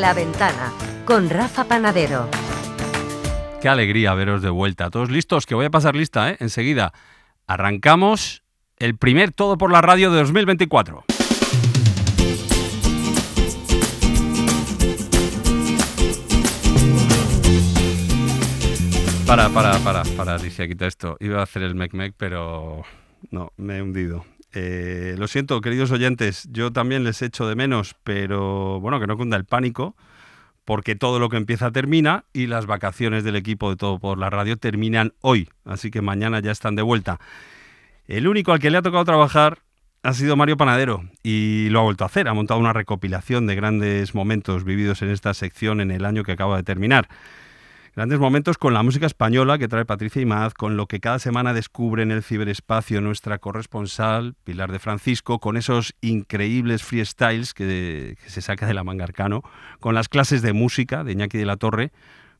La Ventana con Rafa Panadero. Qué alegría veros de vuelta. Todos listos, que voy a pasar lista, ¿eh? Enseguida. Arrancamos el primer Todo por la Radio de 2024. Para, para, para, para, Alicia, quita esto. Iba a hacer el mec-mec, pero no, me he hundido. Eh, lo siento, queridos oyentes, yo también les echo de menos, pero bueno, que no cunda el pánico, porque todo lo que empieza termina y las vacaciones del equipo de Todo por la Radio terminan hoy, así que mañana ya están de vuelta. El único al que le ha tocado trabajar ha sido Mario Panadero y lo ha vuelto a hacer, ha montado una recopilación de grandes momentos vividos en esta sección en el año que acaba de terminar. Grandes momentos con la música española que trae Patricia Imaz, con lo que cada semana descubre en el ciberespacio nuestra corresponsal, Pilar de Francisco, con esos increíbles freestyles que, que se saca de la manga arcano, con las clases de música de Iñaki de la Torre,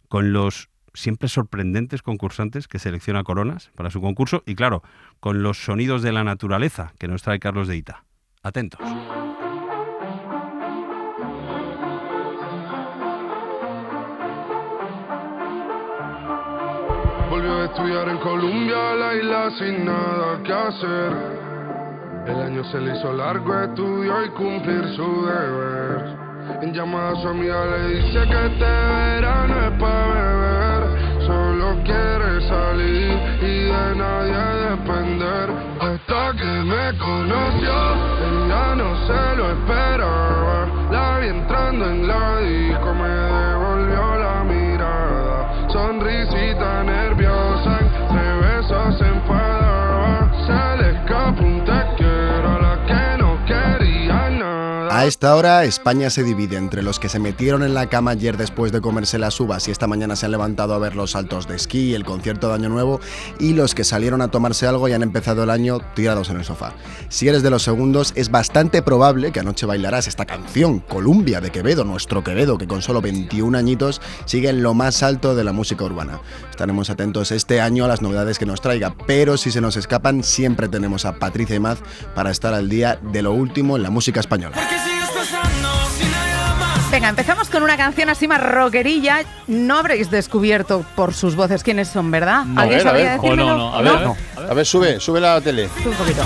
con los siempre sorprendentes concursantes que selecciona Coronas para su concurso y claro, con los sonidos de la naturaleza que nos trae Carlos de Ita. Atentos. Estudiar en Colombia, la isla sin nada que hacer. El año se le hizo largo, estudió y cumplir su deber. En llamada a su amiga le dice que este verano es para beber. Solo quiere salir y de nadie depender. Hasta que me conoció, ella no se lo esperaba. A esta hora, España se divide entre los que se metieron en la cama ayer después de comerse las uvas y esta mañana se han levantado a ver los saltos de esquí y el concierto de Año Nuevo, y los que salieron a tomarse algo y han empezado el año tirados en el sofá. Si eres de los segundos, es bastante probable que anoche bailarás esta canción, Columbia de Quevedo, nuestro Quevedo, que con solo 21 añitos sigue en lo más alto de la música urbana. Estaremos atentos este año a las novedades que nos traiga, pero si se nos escapan, siempre tenemos a Patricia Imaz para estar al día de lo último en la música española. Venga, empezamos con una canción así más rockerilla. No habréis descubierto por sus voces quiénes son, ¿verdad? No, a ¿Alguien ver, a ver. Oh, no, no, a ver, a ver. A ver, sube, sube la tele. Sube un poquito.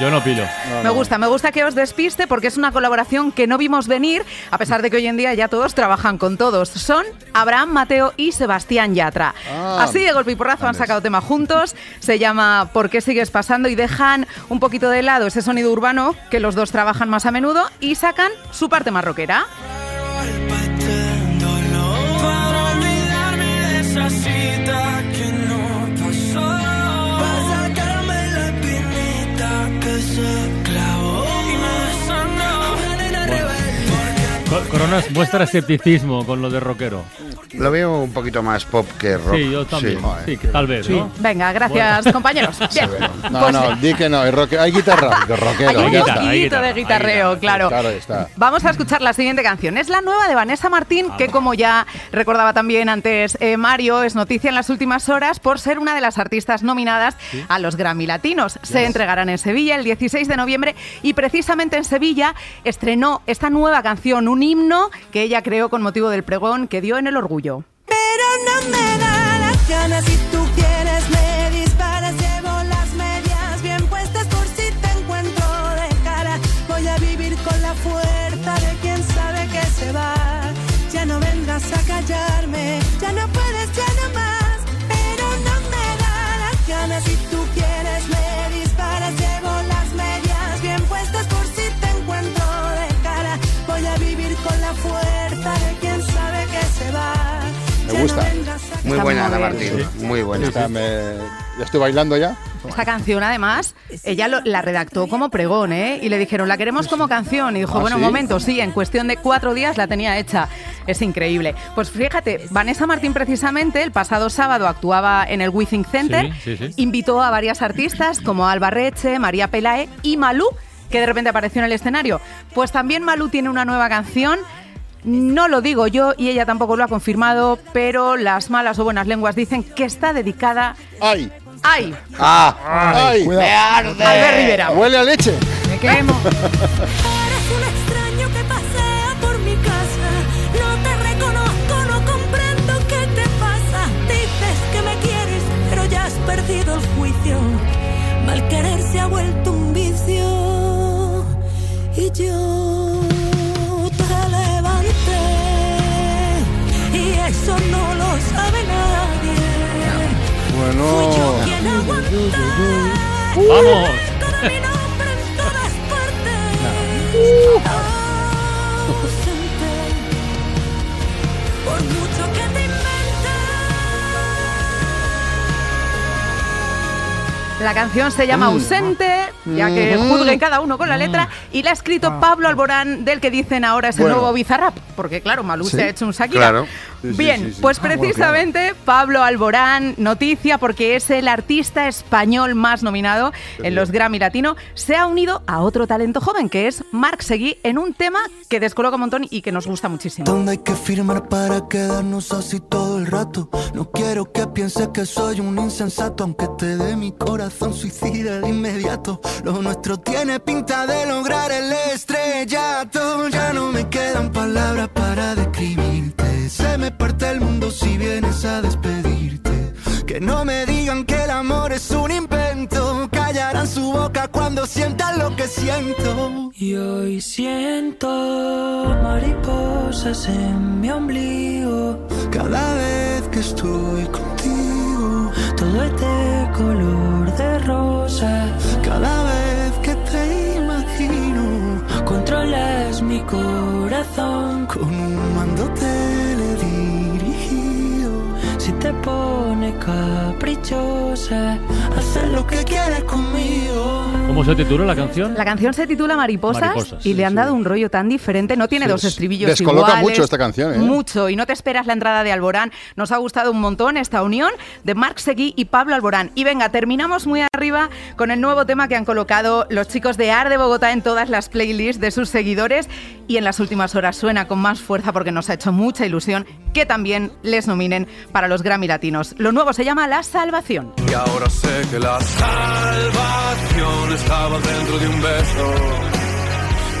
Yo no pilo. Me gusta, me gusta que os despiste porque es una colaboración que no vimos venir, a pesar de que hoy en día ya todos trabajan con todos. Son Abraham Mateo y Sebastián Yatra. Ah. Así de golpe y porrazo han sacado tema juntos. Se llama ¿Por qué sigues pasando? y dejan un poquito de lado ese sonido urbano que los dos trabajan más a menudo y sacan su parte más Coronas muestra escepticismo con lo de rockero. Lo veo un poquito más pop que rock. Sí, yo también. Sí, que tal vez, ¿no? Venga, gracias compañeros. Bien. No, Pues, no, di que no, hay, rock- hay guitarra, rockero. Hay un poquito hay guitarra, de guitarreo, guitarra, claro. Claro, está. Vamos a escuchar la siguiente canción. Es la nueva de Vanessa Martín, que como ya recordaba también antes eh, Mario, es noticia en las últimas horas por ser una de las artistas nominadas a los Grammy Latinos. Se entregarán en Sevilla el 16 de noviembre y precisamente en Sevilla estrenó esta nueva canción, un himno que ella creó con motivo del pregón que dio en el orgullo. Pero no me da las ganas si tú quieres Muy Está buena, muy Ana. Martín. Muy buena. Está, me- ¿La estoy bailando ya? Esta canción, además, ella lo- la redactó como pregón, ¿eh? Y le dijeron, la queremos como canción. Y dijo, ¿Ah, bueno, un sí? momento, sí, en cuestión de cuatro días la tenía hecha. Es increíble. Pues fíjate, Vanessa Martín, precisamente, el pasado sábado actuaba en el Withing Center. Sí, sí, sí. Invitó a varias artistas como Alba Reche, María Pelae y Malú, que de repente apareció en el escenario. Pues también Malú tiene una nueva canción. No lo digo yo y ella tampoco lo ha confirmado, pero las malas o buenas lenguas dicen que está dedicada ¡Ay! ¡Ay! ¡Ah! ¡Ay! Cuidado. Albert Rivera. ¡Huele a leche! Me quemo. Eres un extraño que pasea por mi casa. No te reconozco, no comprendo qué te pasa. Dices que me quieres, pero ya has perdido el juicio. Mal querer se ha vuelto un vicio. Y yo te La canción se llama Ausente, ya que juzguen cada uno con la letra, y la ha escrito Pablo Alborán, del que dicen ahora es el Bueno. nuevo Bizarrap, porque claro, Malú Sí. se ha hecho un Shakira. Claro. Sí, Bien, sí, sí. pues Ah, bueno, precisamente Pablo Alborán, noticia porque es el artista español más nominado en los Grammy Latino, se ha unido a otro talento joven que es Marc Seguí en un tema que descoloca un montón y que nos gusta muchísimo. ¿Dónde hay que firmar para quedarnos así todo el rato? No quiero que pienses que soy un insensato, aunque te dé mi corazón suicida de inmediato. Lo nuestro tiene pinta de lograr el estrellato. Ya no me quedan palabras para describirte. Se me parte el mundo si vienes a despedirte. Que no me digan que el amor es un invento. Callarán su boca cuando sientan lo que siento. Y hoy siento mariposas en mi ombligo. Cada vez que estoy contigo, todo es de color de rosa. Cada vez que te imagino, controlas mi corazón con un te pone caprichosa, haces lo que quieres conmigo. ¿Cómo se titula la canción? La canción se titula Mariposas, Mariposas, y sí, le han sí. dado un rollo tan diferente. No tiene Sí, dos es- estribillos descoloca iguales. mucho esta canción, ¿eh? Mucho. Y no te esperas la entrada de Alborán. Nos ha gustado un montón esta unión de Marc Seguí y Pablo Alborán. Y venga, terminamos muy arriba con el nuevo tema que han colocado los chicos de AR de Bogotá en todas las playlists de sus seguidores. Y en las últimas horas suena con más fuerza porque nos ha hecho mucha ilusión que también les nominen para los Grammy Latinos. Lo nuevo se llama La Salvación. Y ahora sé que la salvación estaba dentro de un beso,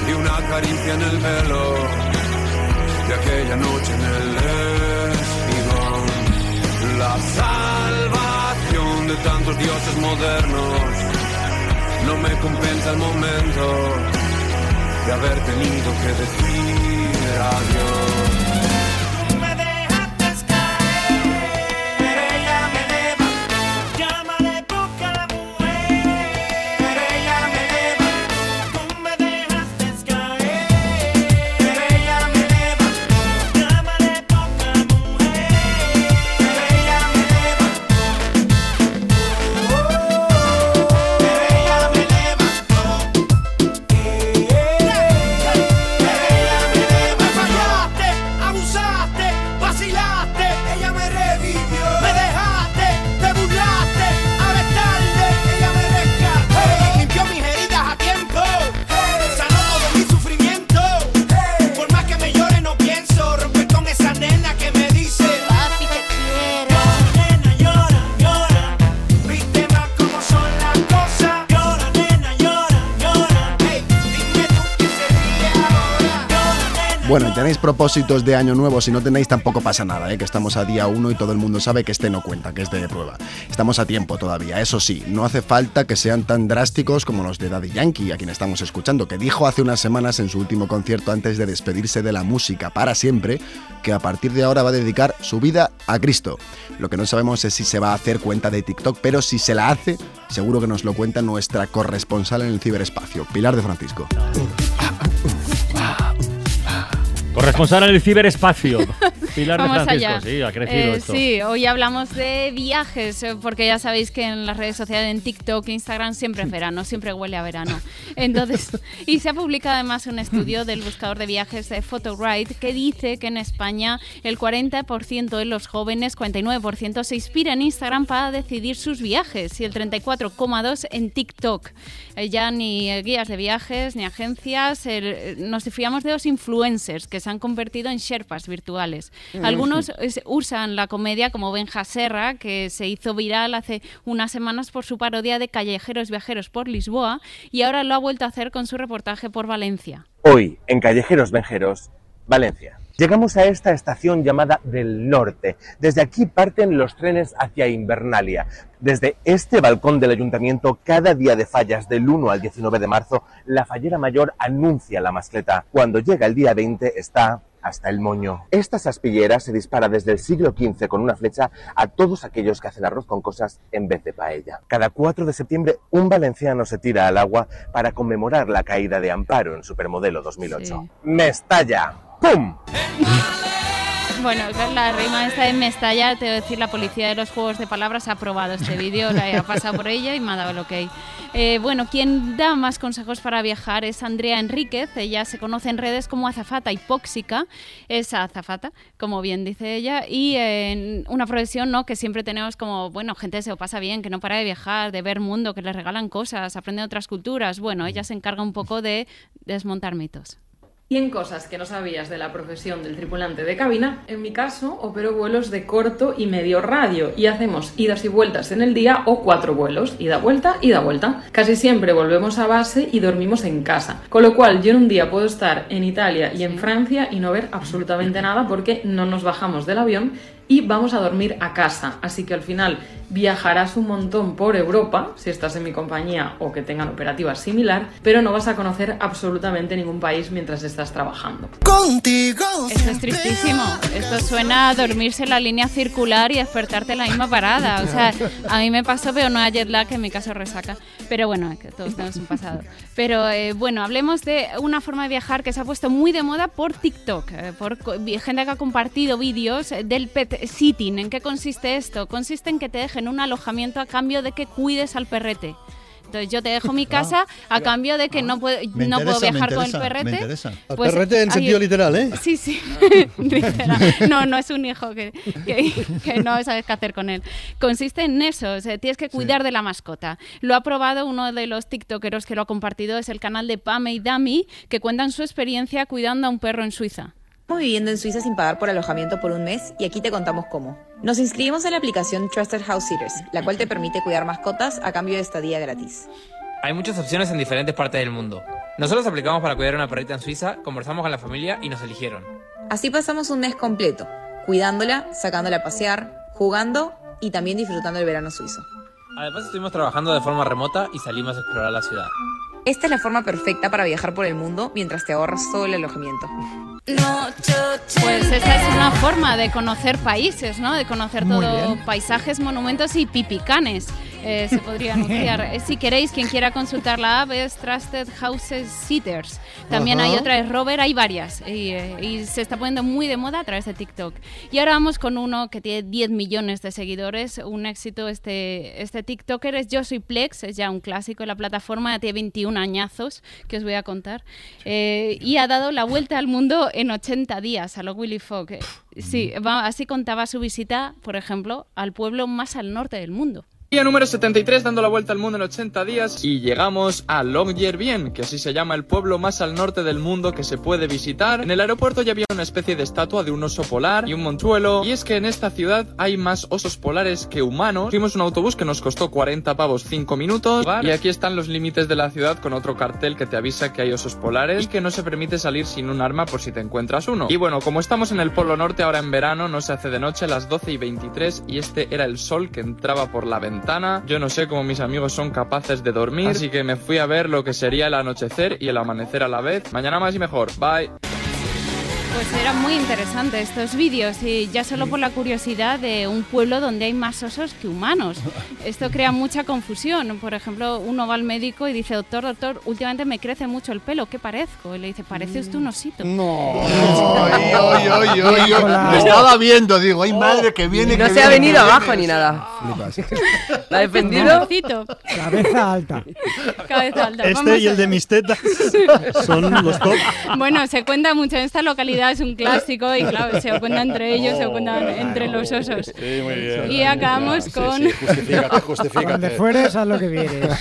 de una caricia en el pelo, de aquella noche en el espigón. La salvación de tantos dioses modernos no me compensa el momento de haber tenido que decir adiós. Bueno, tenéis propósitos de año nuevo, si no tenéis tampoco pasa nada, ¿eh? que estamos a día 1 y todo el mundo sabe que este no cuenta, que es de prueba. Estamos a tiempo todavía, eso sí, no hace falta que sean tan drásticos como los de Daddy Yankee, a quien estamos escuchando, que dijo hace unas semanas en su último concierto antes de despedirse de la música para siempre, que a partir de ahora va a dedicar su vida a Cristo. Lo que no sabemos es si se va a hacer cuenta de TikTok, pero si se la hace, seguro que nos lo cuenta nuestra corresponsal en el ciberespacio, Pilar de Francisco. Corresponsal en el ciberespacio. Pilar de Vamos Francisco, allá. sí, ha crecido Eh, esto. Sí, hoy hablamos de viajes, eh, porque ya sabéis que en las redes sociales, en TikTok, Instagram, siempre es verano, siempre huele a verano. Entonces, y se ha publicado además un estudio del buscador de viajes de Photogride que dice que en España el 40% de los jóvenes, 49%, se inspira en Instagram para decidir sus viajes y el 34,2% en TikTok. Eh, ya ni eh, guías de viajes ni agencias, el- eh, nos fiamos de los influencers que se han convertido en Sherpas virtuales. Algunos es- usan la comedia como Benja Serra, que se hizo viral hace unas semanas por su parodia de Callejeros Viajeros por Lisboa y ahora lo ha vuelto a hacer con su reportaje por Valencia. Hoy, en Callejeros Venjeros, Valencia. Llegamos a esta estación llamada del Norte. Desde aquí parten los trenes hacia Invernalia. Desde este balcón del ayuntamiento, cada día de fallas del 1 al 19 de marzo, la fallera mayor anuncia la mascleta. Cuando llega el día 20 está hasta el moño. Esta saspillera se dispara desde el siglo XV con una flecha a todos aquellos que hacen arroz con cosas en vez de paella. Cada 4 de septiembre un valenciano se tira al agua para conmemorar la caída de Amparo en Supermodelo 2008. Mestalla. ¡Pum! Bueno, la rima esta de Mestalla, te voy a decir, la policía de los juegos de palabras ha aprobado este vídeo, la ha pasado por ella y me ha dado el ok. Eh, bueno, quien da más consejos para viajar es Andrea Enríquez, ella se conoce en redes como azafata hipóxica, es azafata, como bien dice ella, y en una profesión ¿no? que siempre tenemos como, bueno, gente se lo pasa bien, que no para de viajar, de ver mundo, que les regalan cosas, aprenden otras culturas, bueno, ella se encarga un poco de desmontar mitos. 100 cosas que no sabías de la profesión del tripulante de cabina. En mi caso, opero vuelos de corto y medio radio y hacemos idas y vueltas en el día o cuatro vuelos, ida vuelta, ida vuelta. Casi siempre volvemos a base y dormimos en casa. Con lo cual, yo en un día puedo estar en Italia y en Francia y no ver absolutamente nada porque no nos bajamos del avión y vamos a dormir a casa. Así que al final viajarás un montón por Europa, si estás en mi compañía o que tengan operativa similar, pero no vas a conocer absolutamente ningún país mientras estás trabajando. Contigo. Esto es tristísimo. Esto suena a dormirse en la línea circular y despertarte en la misma parada. O sea, a mí me pasó, pero no a jet lag, en mi caso resaca. Pero bueno, es que todos tenemos un pasado. Pero eh, bueno, hablemos de una forma de viajar que se ha puesto muy de moda por TikTok, eh, por gente que ha compartido vídeos del pet sitting. ¿En qué consiste esto? Consiste en que te dejen un alojamiento a cambio de que cuides al perrete. Entonces yo te dejo mi casa a cambio de que no puedo, Me no puedo interesa, viajar con el perrete. me interesa. Pues, perrete en hay- sentido literal, ¿eh? Sí, sí. Literal. No, no es un hijo que, que- que no sabes qué hacer con él. Consiste en eso, o sea, tienes que cuidar de la mascota. Lo ha probado uno de los tiktokeros que lo ha compartido, es el canal de Pame y Dami, que cuentan su experiencia cuidando a un perro en Suiza. Estamos viviendo en Suiza sin pagar por alojamiento por un mes y aquí te contamos cómo. Nos inscribimos en la aplicación Trusted House Sitters, la cual te permite cuidar mascotas a cambio de estadía gratis. Hay muchas opciones en diferentes partes del mundo. Nosotros aplicamos para cuidar a una perrita en Suiza, conversamos con la familia y nos eligieron. Así pasamos un mes completo, cuidándola, sacándola a pasear, jugando y también disfrutando el verano suizo. Además estuvimos trabajando de forma remota y salimos a explorar la ciudad. Esta es la forma perfecta para viajar por el mundo mientras te ahorras todo el alojamiento. Pues esta es una forma de conocer países, ¿no? De conocer Muy todo, bien. paisajes, monumentos y pipicanes. Eh, se podría anunciar. Eh, Si queréis, quien quiera consultar la app es Trusted Houses Sitters. También hay otra, es Rover, hay varias. Y, eh, y se está poniendo muy de moda a través de TikTok. Y ahora vamos con uno que tiene 10 millones de seguidores. Un éxito este, este TikToker es Yo Soy Plex, es ya un clásico de la plataforma, tiene 21 añazos, que os voy a contar. Eh, y ha dado la vuelta al mundo en 80 días, a lo Willy Fogg. Sí, así contaba su visita, por ejemplo, al pueblo más al norte del mundo. Día número 73 dando la vuelta al mundo en 80 días y llegamos a Longyearbyen, que así se llama el pueblo más al norte del mundo que se puede visitar. En el aeropuerto ya había una especie de estatua de un oso polar y un montuelo y es que en esta ciudad hay más osos polares que humanos. Fuimos un autobús que nos costó 40 pavos 5 minutos y aquí están los límites de la ciudad con otro cartel que te avisa que hay osos polares y que no se permite salir sin un arma por si te encuentras uno. Y bueno, como estamos en el polo norte ahora en verano, no se hace de noche las 12 y 23 y este era el sol que entraba por la ventana. Yo no sé cómo mis amigos son capaces de dormir, así que me fui a ver lo que sería el anochecer y el amanecer a la vez. Mañana más y mejor. Bye. Pues era muy interesante estos vídeos y ya solo por la curiosidad de un pueblo donde hay más osos que humanos. Esto crea mucha confusión. Por ejemplo, uno va al médico y dice, doctor, doctor, últimamente me crece mucho el pelo, ¿qué parezco? Y le dice, parece usted un osito. No. Oy, oy, oy, oy, oy. Lo estaba viendo, digo, ay madre que viene. No que se ha venido abajo viene. ni nada. ¿La ha defendido? Cabeza alta. Cabeza alta. Este Vamos y el de mis tetas son los top. Bueno, se cuenta mucho en esta localidad Navidad es un clásico y claro, se lo cuentan entre ellos, se lo cuentan entre los osos. Sí, muy bien. Y acabamos Sí, con... sí, justifícate, justifícate. Donde fueres, haz lo que vienes.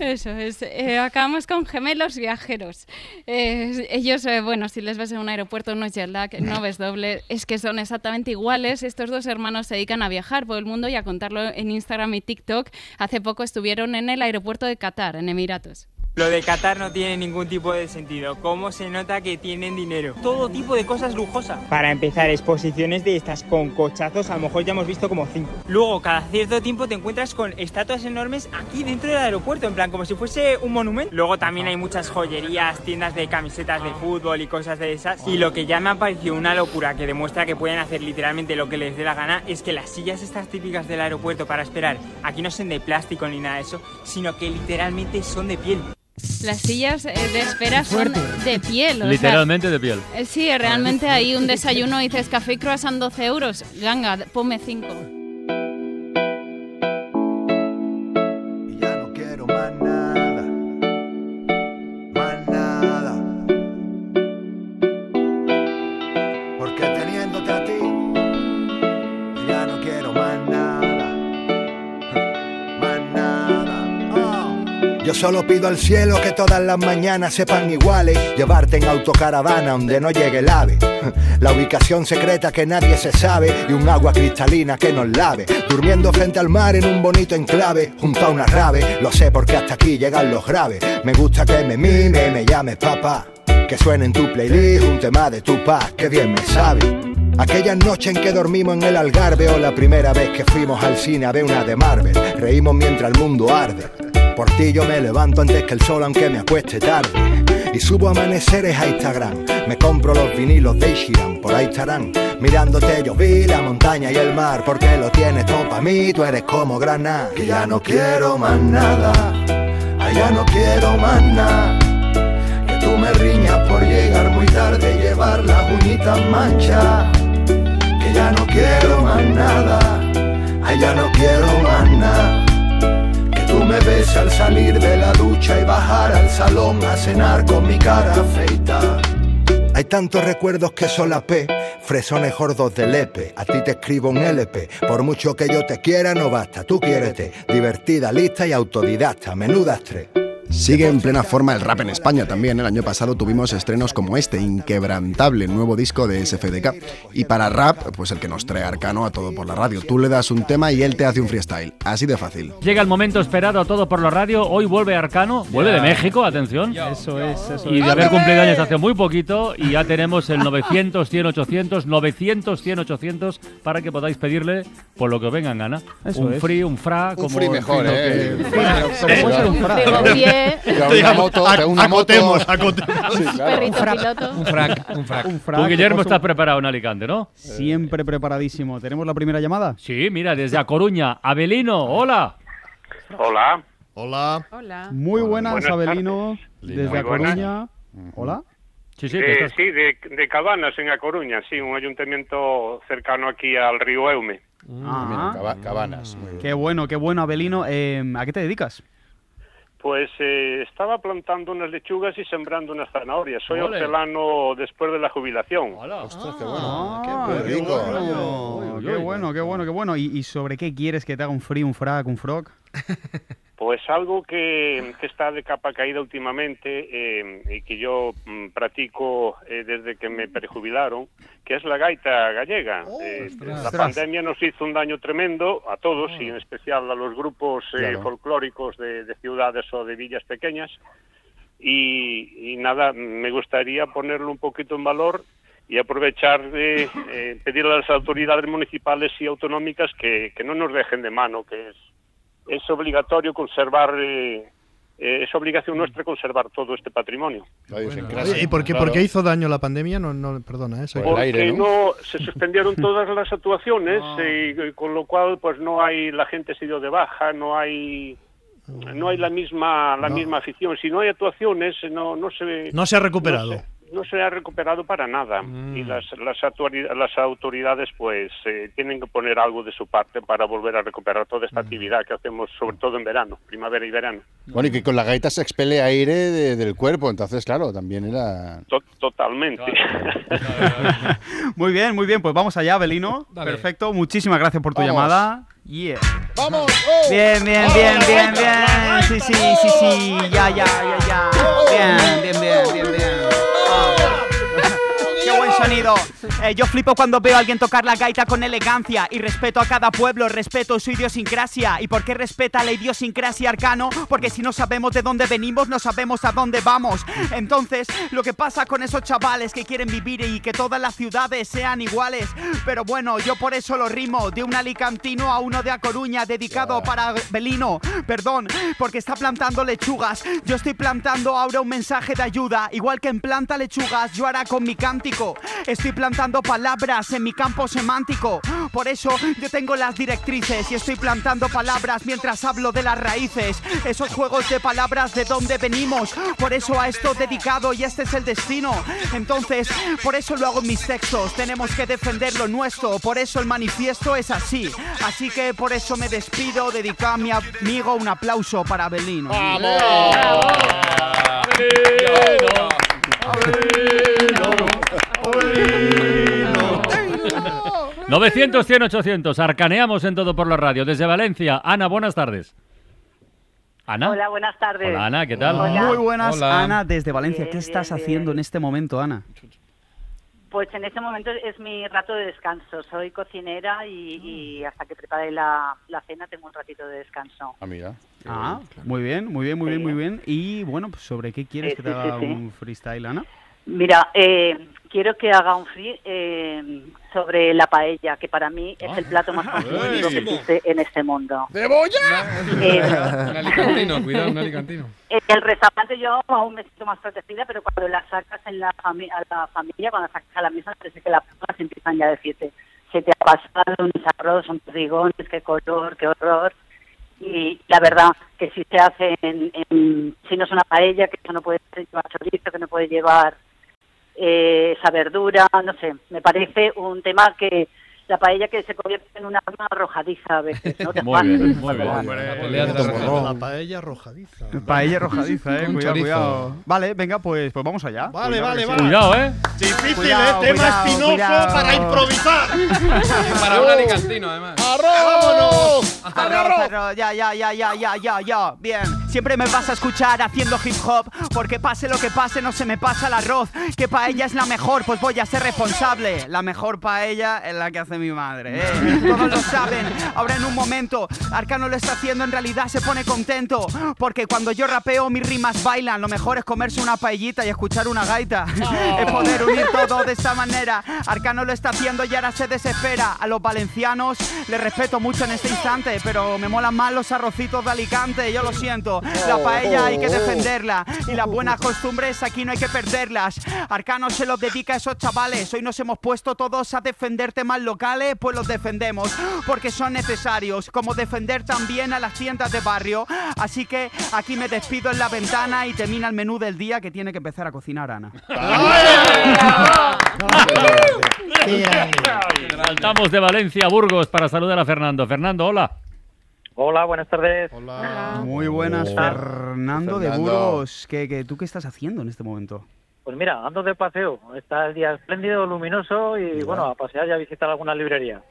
Eso es. Eh, acabamos con gemelos viajeros. Eh, ellos, eh, bueno, si les ves en un aeropuerto no es jet lag, no ves doble, es que son exactamente iguales. Estos dos hermanos se dedican a viajar por el mundo y a contarlo en Instagram y TikTok. Hace poco estuvieron en el aeropuerto de Qatar, en Emiratos. Lo de Qatar no tiene ningún tipo de sentido. ¿Cómo se nota que tienen dinero? Todo tipo de cosas lujosas. Para empezar, exposiciones de estas con cochazos, a lo mejor ya hemos visto como cinco. Luego, cada cierto tiempo te encuentras con estatuas enormes aquí dentro del aeropuerto, en plan como si fuese un monumento. Luego también hay muchas joyerías, tiendas de camisetas de fútbol y cosas de esas. Y lo que ya me ha parecido una locura que demuestra que pueden hacer literalmente lo que les dé la gana es que las sillas estas típicas del aeropuerto para esperar aquí no son de plástico ni nada de eso, sino que literalmente son de piel. Las sillas eh, de espera son de piel. o sea, Literalmente de piel. eh, sí, realmente hay un desayuno, dices café y croissant 12 euros. Ganga, ponme 5. Ya no quiero más Solo pido al cielo que todas las mañanas sepan iguales, llevarte en autocaravana donde no llegue el ave, la ubicación secreta que nadie se sabe. Y un agua cristalina que nos lave, durmiendo frente al mar en un bonito enclave, junto a una rave, lo sé porque hasta aquí llegan los graves, me gusta que me mime, me llames papá, que suene en tu playlist un tema de tu paz, que bien me sabe. Aquella noche en que dormimos en el Algarve. O la primera vez que fuimos al cine a ver una de Marvel, reímos mientras el mundo arde. Por ti yo me levanto antes que el sol aunque me acueste tarde. Y subo amaneceres a Instagram. Me compro los vinilos de Ishiran, por ahí estarán. Mirándote yo vi la montaña y el mar, porque lo tienes todo para mí, tú eres como granada. Que ya no quiero más nada, ay, ya no quiero más nada. Que tú me riñas por llegar muy tarde y llevar las uñitas manchas. Que ya no quiero más nada, ay, ya no quiero más nada. Me ves al salir de la ducha y bajar al salón a cenar con mi cara afeita. Hay tantos recuerdos que solapé, fresones gordos de lepe. A ti te escribo un LP, por mucho que yo te quiera no basta. Tú quiérete, divertida, lista y autodidacta, menudas tres. Sigue en plena forma el rap en España también. El año pasado tuvimos estrenos como este, Inquebrantable, nuevo disco de SFDK. Y para rap, pues el que nos trae Arcano a todo por la radio. Tú le das un tema y él te hace un freestyle. Así de fácil. Llega el momento esperado a todo por la radio. Hoy vuelve Arcano, vuelve de México, atención. Eso es, eso Y es. de haber cumplido años hace muy poquito y ya tenemos el 900, 100, 800, 900, 100, 800 para que podáis pedirle por lo que os venga en gana. Eso un es. free, un fra, como free en mejor, ¿eh? que- Un free, puede ser un fra. Frigopié. Pero una moto, una moto. Acotemos, acotemos. Sí, claro. Perrito piloto. Un frac, un frac. Un frac. Tú, Guillermo, estás preparado en Alicante, ¿no? Siempre preparadísimo. ¿Tenemos la primera llamada? Sí, mira, desde A Coruña. Abelino, hola. Hola. Hola. Hola. Muy buenas, Buenas Abelino. Desde Muy A buenas. Coruña. Hola. Sí, sí, Eh, te estás- sí, de, de Cabanas, en A Coruña, sí, un ayuntamiento cercano aquí al río Eume. Mira, caba- cabanas. muy bien. Qué bueno, qué bueno, Abelino. Eh, ¿A qué te dedicas? Pues eh, estaba plantando unas lechugas y sembrando unas zanahorias. Soy Ole. hortelano después de la jubilación. Ostras, qué bueno. Ah, qué qué rico. bueno, Uy, uy, qué bueno, qué bueno, qué bueno. ¿Y, y sobre qué quieres que te haga un free, un frac, un frog? Pues algo que, que está de capa caída últimamente eh, y que yo mm, practico eh, desde que me prejubilaron, que es la gaita gallega. Eh, la pandemia nos hizo un daño tremendo a todos y en especial a los grupos eh, Claro. folclóricos de, de ciudades o de villas pequeñas. Y, y nada, me gustaría ponerlo un poquito en valor y aprovechar de pedirle a las autoridades municipales y autonómicas que, que no nos dejen de mano, que es es obligatorio conservar, eh, eh, es obligación nuestra conservar todo este patrimonio. ¿Y por qué, claro. por qué hizo daño la pandemia? No, no perdona, ¿eh? El Porque aire, no? ¿no? se suspendieron todas las actuaciones eh, y con lo cual pues no hay la gente se dio de baja, no hay no hay la misma la No. misma afición. Si no hay actuaciones no no se No se ha recuperado. no se, no se ha recuperado para nada y las las, las autoridades pues eh, tienen que poner algo de su parte para volver a recuperar toda esta actividad que hacemos sobre todo en verano, primavera y verano. Bueno, y que con la gaita se expele aire de- del cuerpo, entonces, claro, también era... To- totalmente. Muy bien, muy bien, pues vamos allá, Belino. Dale. Perfecto, muchísimas gracias por tu Vamos. llamada. Yeah. ¡Vamos! Bien, bien, bien, bien, bien. Sí, sí, sí, sí. Ya, ya, ya, ya. Bien, bien, bien, bien, bien. Sonido. Eh, yo flipo cuando veo a alguien tocar la gaita con elegancia y respeto a cada pueblo, respeto su idiosincrasia. ¿Y por qué respeta la idiosincrasia arcano? Porque si no sabemos de dónde venimos, no sabemos a dónde vamos. Entonces, lo que pasa con esos chavales que quieren vivir y que todas las ciudades sean iguales. Pero bueno, yo por eso lo rimo, de un alicantino a uno de A Coruña, dedicado para Belino. Perdón, porque está plantando lechugas. Yo estoy plantando ahora un mensaje de ayuda, igual que en planta lechugas, yo hará con mi cántico. Estoy plantando palabras en mi campo semántico. Por eso yo tengo las directrices y estoy plantando palabras mientras hablo de las raíces. Esos juegos de palabras de dónde venimos. Por eso a esto dedicado y este es el destino. Entonces, por eso lo hago en mis textos. Tenemos que defender lo nuestro. Por eso el manifiesto es así. Así que por eso me despido. Dedico a mi amigo un aplauso para Belino. 900, 100, 800. Arcaneamos en todo por la radio. Desde Valencia. Ana, buenas tardes. Ana. Hola, buenas tardes. Hola, Ana, ¿qué tal? Muy buenas, Hola. Ana, desde Valencia. Bien, ¿Qué estás bien, haciendo en este momento, Ana? Pues en este momento es mi rato de descanso. Soy cocinera y, y hasta que prepare la, la cena tengo un ratito de descanso. Ah, mira. Ah, muy bien, muy bien, muy bien, muy bien. Y bueno, pues ¿sobre qué quieres Sí, que te haga sí, sí. un freestyle, Ana? Mira, eh, quiero que haga un free eh, sobre la paella, que para mí es el plato más consumido que existe en este mundo. ¡De boya! Eh, Un alicantino, cuidado, un alicantino. En el restaurante yo aún me siento más protegida, pero cuando la sacas en la fami- a la familia, cuando la sacas a la mesa, parece que las personas empiezan ya a decirte, se te ha pasado un arroz, son perdigones, qué color, qué horror. Y la verdad que si se hace en, en- si no es una paella, que eso no puede llevar chorizo, que no puede llevar eh, esa verdura, no sé, me parece un tema que la paella que se convierte en una arma arrojadiza a veces, ¿no? Te Muy bien, muy bien. La paella arrojadiza. Paella arrojadiza, eh. Cuidado, cuidado. Vale, venga, pues, pues vamos allá. Vale, Cuidado vale, vale. Cuidado, ¿eh? Difícil, Cuidado, ¿eh? Tema espinoso para improvisar. Para un alicantino, además. ¡Vámonos! Arroz, arroz, ya, ya, ya, ya, ya, ya, ya. Bien. Siempre me vas a escuchar haciendo hip hop, porque pase lo que pase, no se me pasa el arroz. Que paella es la mejor, pues voy a ser responsable. La mejor paella es la que hace mi madre, ¿eh? Todos lo saben. Ahora en un momento, Arcano lo está haciendo, en realidad se pone contento. Porque cuando yo rapeo, mis rimas bailan. Lo mejor es comerse una paellita y escuchar una gaita. Es poder unir todo de esta manera. Arcano lo está haciendo y ahora se desespera. A los valencianos les respeto mucho en este instante, pero me molan más los arrocitos de Alicante. Yo lo siento. La paella hay que defenderla. Y las buenas costumbres aquí no hay que perderlas. Arcano se los dedica a esos chavales. Hoy nos hemos puesto todos a defender temas locales, pues los defendemos. Porque son necesarios. Como defender también a las tiendas de barrio. Así que aquí me despido en la ventana y termina el menú del día que tiene que empezar a cocinar Ana. Saltamos de Valencia a Burgos para saludar a Fernando. Fernando, hola. Hola, buenas tardes. Muy buenas, Fernando de Fernando. Burgos. ¿Qué, qué, tú qué estás haciendo en este momento? Pues mira, ando de paseo. Está el día espléndido, luminoso y bueno, a pasear y a visitar alguna librería.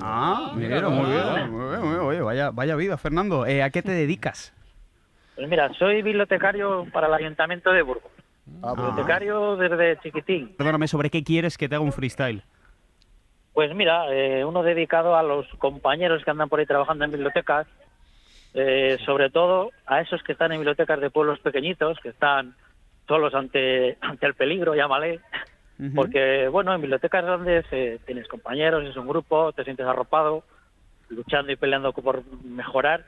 Ah, mira, muy bien, muy bien, muy bien. Oye, vaya, vaya vida, Fernando. Eh, ¿A qué te dedicas? Pues mira, soy bibliotecario para el Ayuntamiento de Burgos. Ah. Bibliotecario desde chiquitín. Perdóname, ¿sobre qué quieres que te haga un freestyle? Pues mira, eh, uno dedicado a los compañeros que andan por ahí trabajando en bibliotecas, eh, sobre todo a esos que están en bibliotecas de pueblos pequeñitos, que están solos ante, ante el peligro, llámale. Porque, bueno, en bibliotecas grandes eh, tienes compañeros, es un grupo, te sientes arropado, luchando y peleando por mejorar.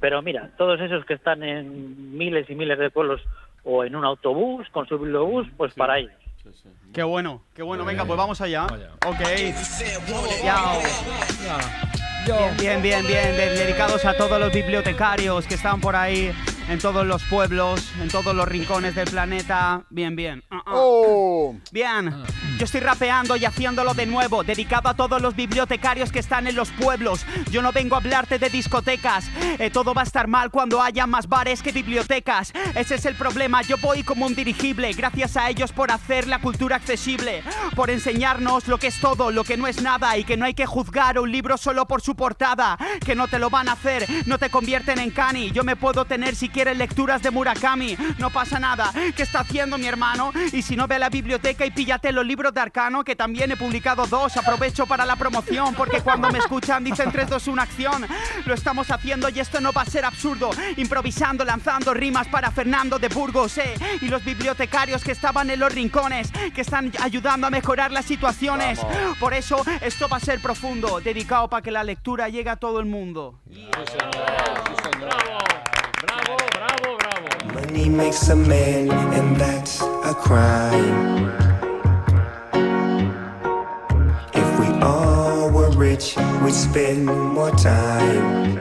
Pero mira, todos esos que están en miles y miles de pueblos o en un autobús, con su bibliobús, pues para ellos. Qué bueno, qué bueno. Venga, pues vamos allá. Ok. Yao. Bien, bien, bien, bien. De- Dedicados a todos los bibliotecarios que están por ahí en todos los pueblos, en todos los rincones del planeta. Bien, bien. Ah, ah. Bien. Yo estoy rapeando y haciéndolo de nuevo, dedicado a todos los bibliotecarios que están en los pueblos. Yo no vengo a hablarte de discotecas. Eh, todo va a estar mal cuando haya más bares que bibliotecas. Ese es el problema. Yo voy como un dirigible. Gracias a ellos por hacer la cultura accesible. Por enseñarnos lo que es todo, lo que no es nada. Y que no hay que juzgar un libro solo por su portada. Que no te lo van a hacer, no te convierten en cani. Yo me puedo tener si quieres lecturas de Murakami. No pasa nada. ¿Qué está haciendo mi hermano? Y si no ve a la biblioteca y píllate los libros de Arcano, que también he publicado dos. Aprovecho para la promoción, porque cuando me escuchan dicen 3, 2, 1, acción. Lo estamos haciendo y esto no va a ser absurdo. Improvisando, lanzando rimas para Fernando de Burgos, eh. Y los bibliotecarios que estaban en los rincones, que están ayudando a mejorar las situaciones. Vamos. Por eso esto va a ser profundo, dedicado para que la lectura llegue a todo el mundo. Bravo, bravo, bravo. Money makes a man, and that's a crime. If we all were rich, we'd spend more time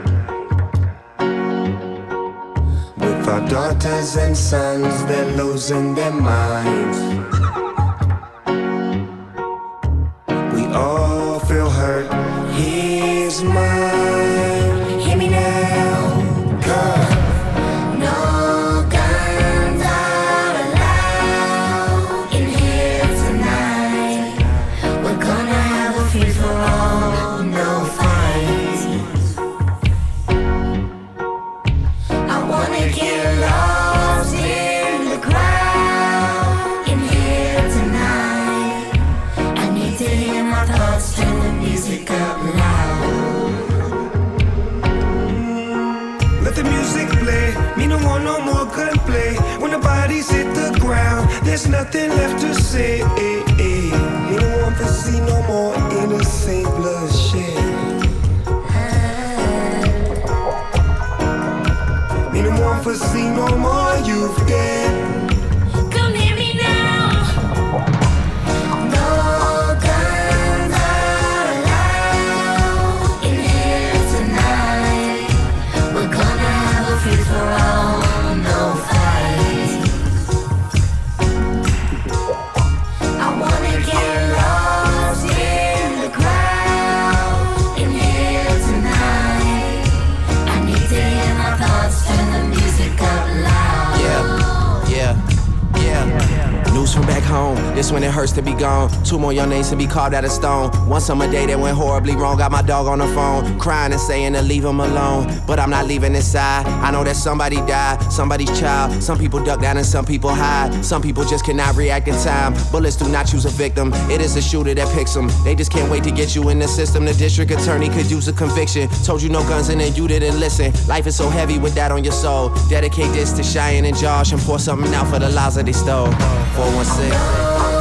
with our daughters and sons. They're losing their minds. We all feel hurt. Here's mine. Left to say. This when it hurts to be gone. Two more young names to be carved out of stone. One summer day that went horribly wrong. Got my dog on the phone, crying and saying to leave him alone. But I'm not leaving his side. I know that somebody died, somebody's child. Some people duck down and some people hide. Some people just cannot react in time. Bullets do not choose a victim. It is the shooter that picks them. They just can't wait to get you in the system. The district attorney could use a conviction. Told you no guns and then you didn't listen. Life is so heavy with that on your soul. Dedicate this to Cheyenne and Josh and pour something out for the lives that they stole. 416.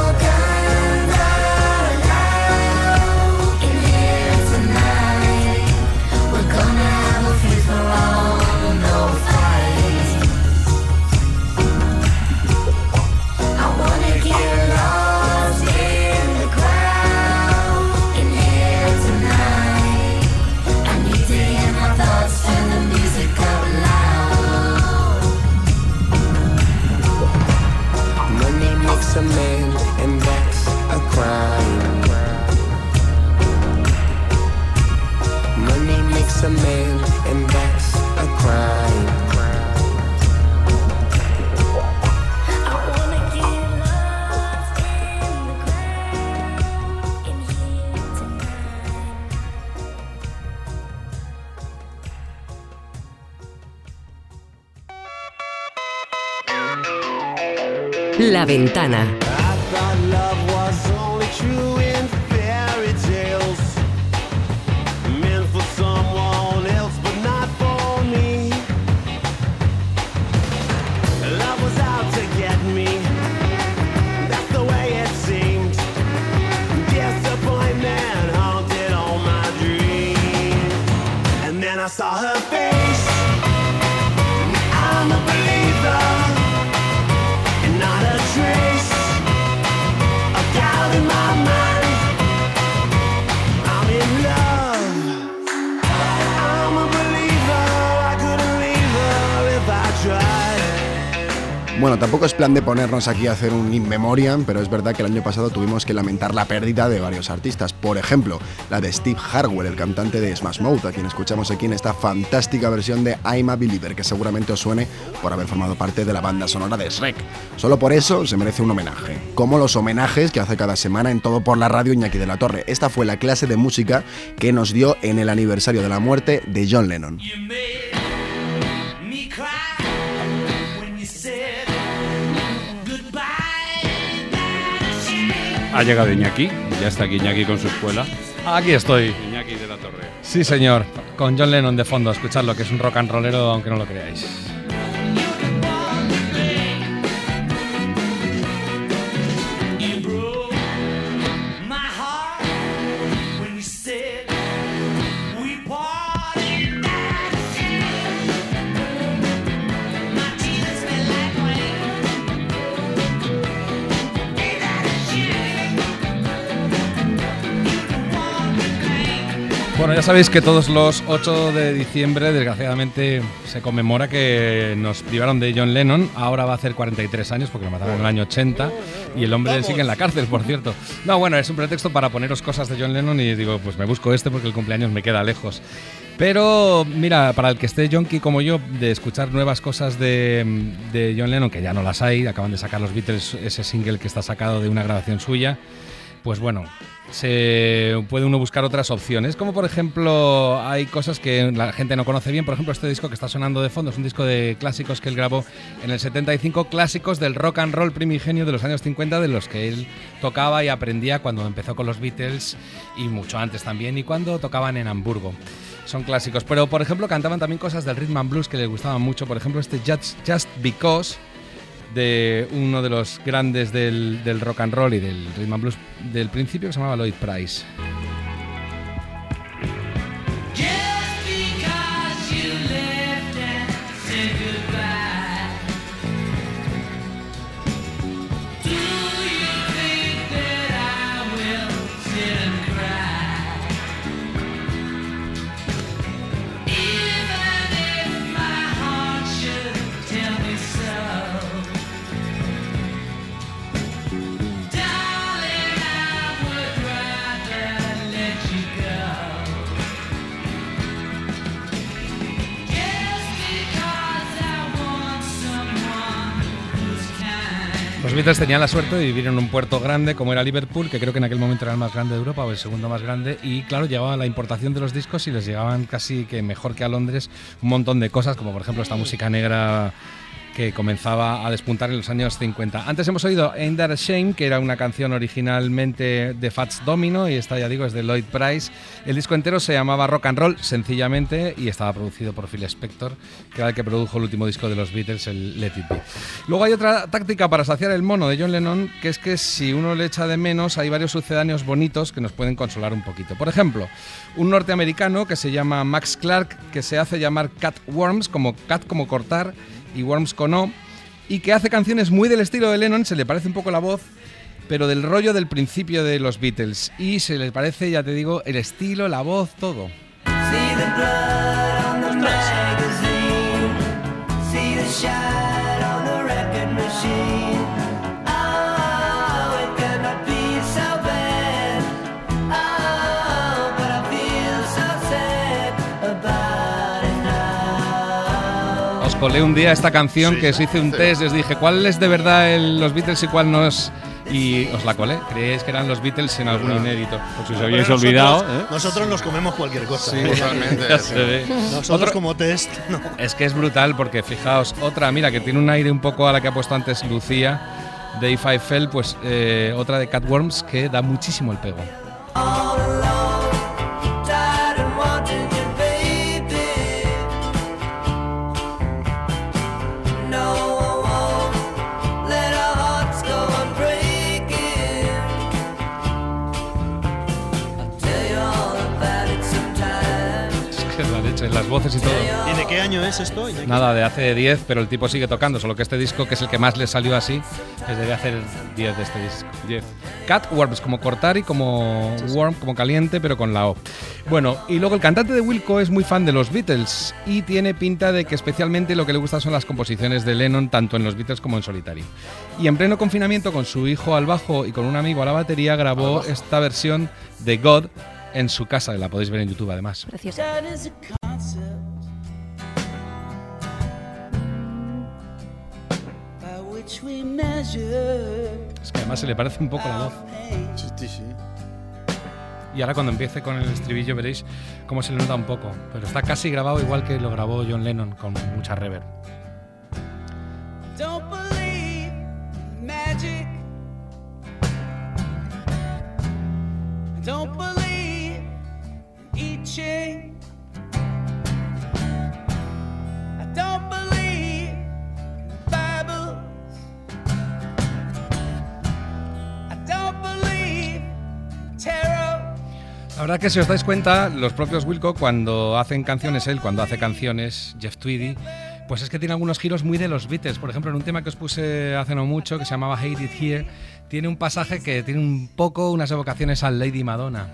Ventana. Tampoco es plan de ponernos aquí a hacer un in memoriam, pero es verdad que el año pasado tuvimos que lamentar la pérdida de varios artistas. Por ejemplo, la de Steve Harwell, el cantante de Smash Mouth, a quien escuchamos aquí en esta fantástica versión de I'm a Believer, que seguramente os suene por haber formado parte de la banda sonora de Shrek. Solo por eso se merece un homenaje. Como los homenajes que hace cada semana en Todo por la Radio Iñaki de la Torre. Esta fue la clase de música que nos dio en el aniversario de la muerte de John Lennon. Ha llegado Iñaki, ya está aquí Iñaki con su escuela. Aquí estoy, Iñaki de la Torre. Sí, señor, con John Lennon de fondo, escuchadlo, que es un rock and rollero, aunque no lo creáis. Bueno, ya sabéis que todos los 8 de diciembre, desgraciadamente, se conmemora que nos privaron de John Lennon. Ahora va a hacer 43 años porque lo mataron en el año 80 y el hombre sigue en la cárcel, por cierto. No, bueno, es un pretexto para poneros cosas de John Lennon y digo, pues me busco este porque el cumpleaños me queda lejos. Pero mira, para el que esté yonki como yo de escuchar nuevas cosas de, de John Lennon, que ya no las hay, acaban de sacar los Beatles ese single que está sacado de una grabación suya, pues bueno, se puede uno buscar otras opciones, como por ejemplo hay cosas que la gente no conoce bien, por ejemplo este disco que está sonando de fondo es un disco de clásicos que él grabó en el 75, clásicos del rock and roll primigenio de los años 50, de los que él tocaba y aprendía cuando empezó con los Beatles y mucho antes también, y cuando tocaban en Hamburgo. Son clásicos, pero por ejemplo cantaban también cosas del rhythm and blues que les gustaban mucho, por ejemplo este Just, Just Because, de uno de los grandes del, del rock and roll y del rhythm and blues del principio que se llamaba Lloyd Price. Tenían la suerte de vivir en un puerto grande como era Liverpool, que creo que en aquel momento era el más grande de Europa o el segundo más grande, y claro, llegaba la importación de los discos y les llegaban casi que mejor que a Londres un montón de cosas, como por ejemplo esta música negra que comenzaba a despuntar en los años 50. Antes hemos oído Ain't That a Shame, que era una canción originalmente de Fats Domino, y esta ya digo es de Lloyd Price. El disco entero se llamaba Rock and Roll, sencillamente, y estaba producido por Phil Spector, que era el que produjo el último disco de los Beatles, el Let It Be. Luego hay otra táctica para saciar el mono de John Lennon, que es que si uno le echa de menos, hay varios sucedáneos bonitos que nos pueden consolar un poquito. Por ejemplo, un norteamericano que se llama Max Clark, que se hace llamar Cat Worms, como cat como cortar, y Worms con O, y que hace canciones muy del estilo de Lennon, se le parece un poco la voz, pero del rollo del principio de los Beatles. Y se le parece, ya te digo, el estilo, la voz, todo. Colé un día esta canción que se hice un test, les dije cuál es de verdad el- los Beatles y cuál no es. Y os la colé. Creéis que eran los Beatles en algún inédito. Pues si os nosotros- olvidado. ¿eh? Nosotros nos comemos cualquier cosa. Sí, ve. Nosotros Otro- como test, no. Es que es brutal porque fijaos, otra, mira, que tiene un aire un poco a la que ha puesto antes Lucía de If I Fell, pues eh, otra de Catworms que da muchísimo el pego. Voces y todo. ¿Y de qué año es esto? Iñaki? Nada, de hace 10, pero el tipo sigue tocando, solo que este disco, que es el que más le salió así, es de hacer 10 de este disco. 10. Cat Worms, como cortar y como warm, como caliente, pero con la O. Bueno, y luego el cantante de Wilco es muy fan de los Beatles y tiene pinta de que especialmente lo que le gusta son las composiciones de Lennon, tanto en los Beatles como en solitario. Y en pleno confinamiento, con su hijo al bajo y con un amigo a la batería, grabó esta versión de God en su casa, la podéis ver en YouTube además. Preciosa. Es que además se le parece un poco la voz. Sí, sí. Y ahora cuando empiece con el estribillo veréis cómo se le nota un poco. Pero está casi grabado igual que lo grabó John Lennon, con mucha reverb. Don't believe magic. Don't believe La verdad que si os dais cuenta, los propios Wilco cuando hacen canciones, él cuando hace canciones, Jeff Tweedy, pues es que tiene algunos giros muy de los Beatles. Por ejemplo, en un tema que os puse hace no mucho, que se llamaba Hate It Here, tiene un pasaje que tiene un poco unas evocaciones al Lady Madonna.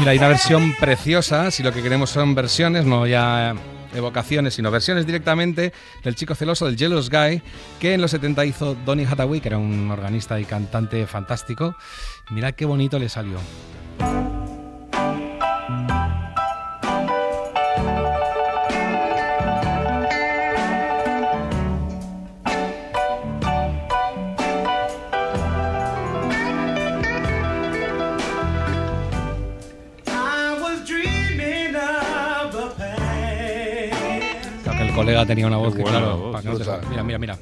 Mira, hay una versión preciosa, si lo que queremos son versiones, no ya evocaciones, sino versiones directamente del chico celoso del Jealous Guy, que en los 70 hizo Donny Hathaway, que era un organista y cantante fantástico. Mirad qué bonito le salió. Colega tenía una voz Qué que, buena claro, voz, para que no salga. Mira, mira, mira.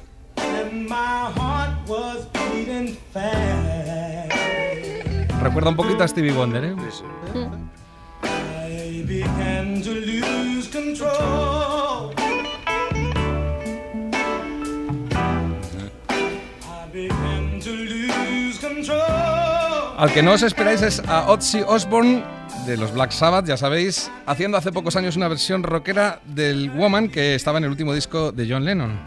Recuerda un poquito a Stevie Wonder, ¿eh? Al que no os esperáis es a Ozzy Osbourne de los Black Sabbath, ya sabéis, haciendo hace pocos años una versión rockera del Woman que estaba en el último disco de John Lennon.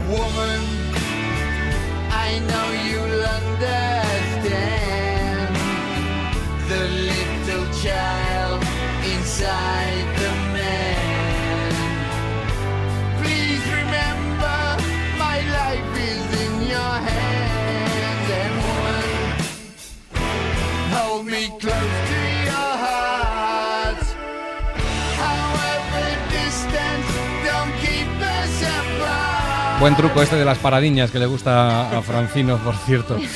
Buen truco este de las paradiñas que le gusta a Francino, por cierto.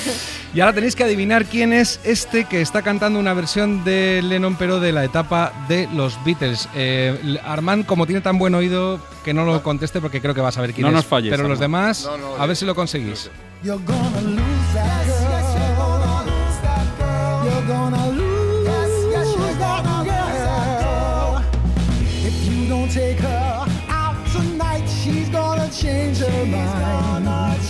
Y ahora tenéis que adivinar quién es este que está cantando una versión de Lennon, pero de la etapa de los Beatles. Eh, Armand, como tiene tan buen oído, que no lo conteste porque creo que vas a saber quién No es. nos falles, Pero los demás, No, no, a ver si lo conseguís.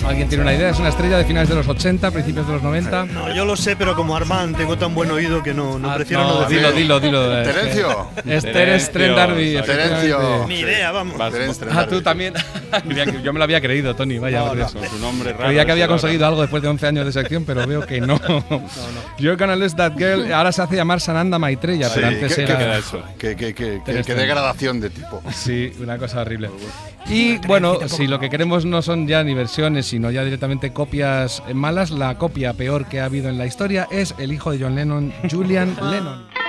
¿Alguien tiene una idea? Es una estrella de finales de los 80, principios de los 90. No, yo lo sé, pero como Armand tengo tan buen oído que no, no Ah, prefiero no, no, decirlo. dilo, dilo, dilo. es que- Terencio. Es Terence Trent D'Arby. Terencio. Ni idea, vamos. Ah, tú también. Yo me lo había creído, Tony. Vaya, No, por no. eso. Con su nombre raro. Creía que había conseguido algo después de 11 años de sección, pero veo que no. You're gonna lose that girl. Ahora se hace llamar Sananda Maitreya, Sí, pero antes ¿qué- era. qué eso? Qué, qué- qué- degradación de tipo. Sí, una cosa horrible. Y bueno, si lo que queremos no son ya ni versiones, sino ya directamente copias malas, la copia peor que ha habido en la historia es el hijo de John Lennon, Julian Lennon.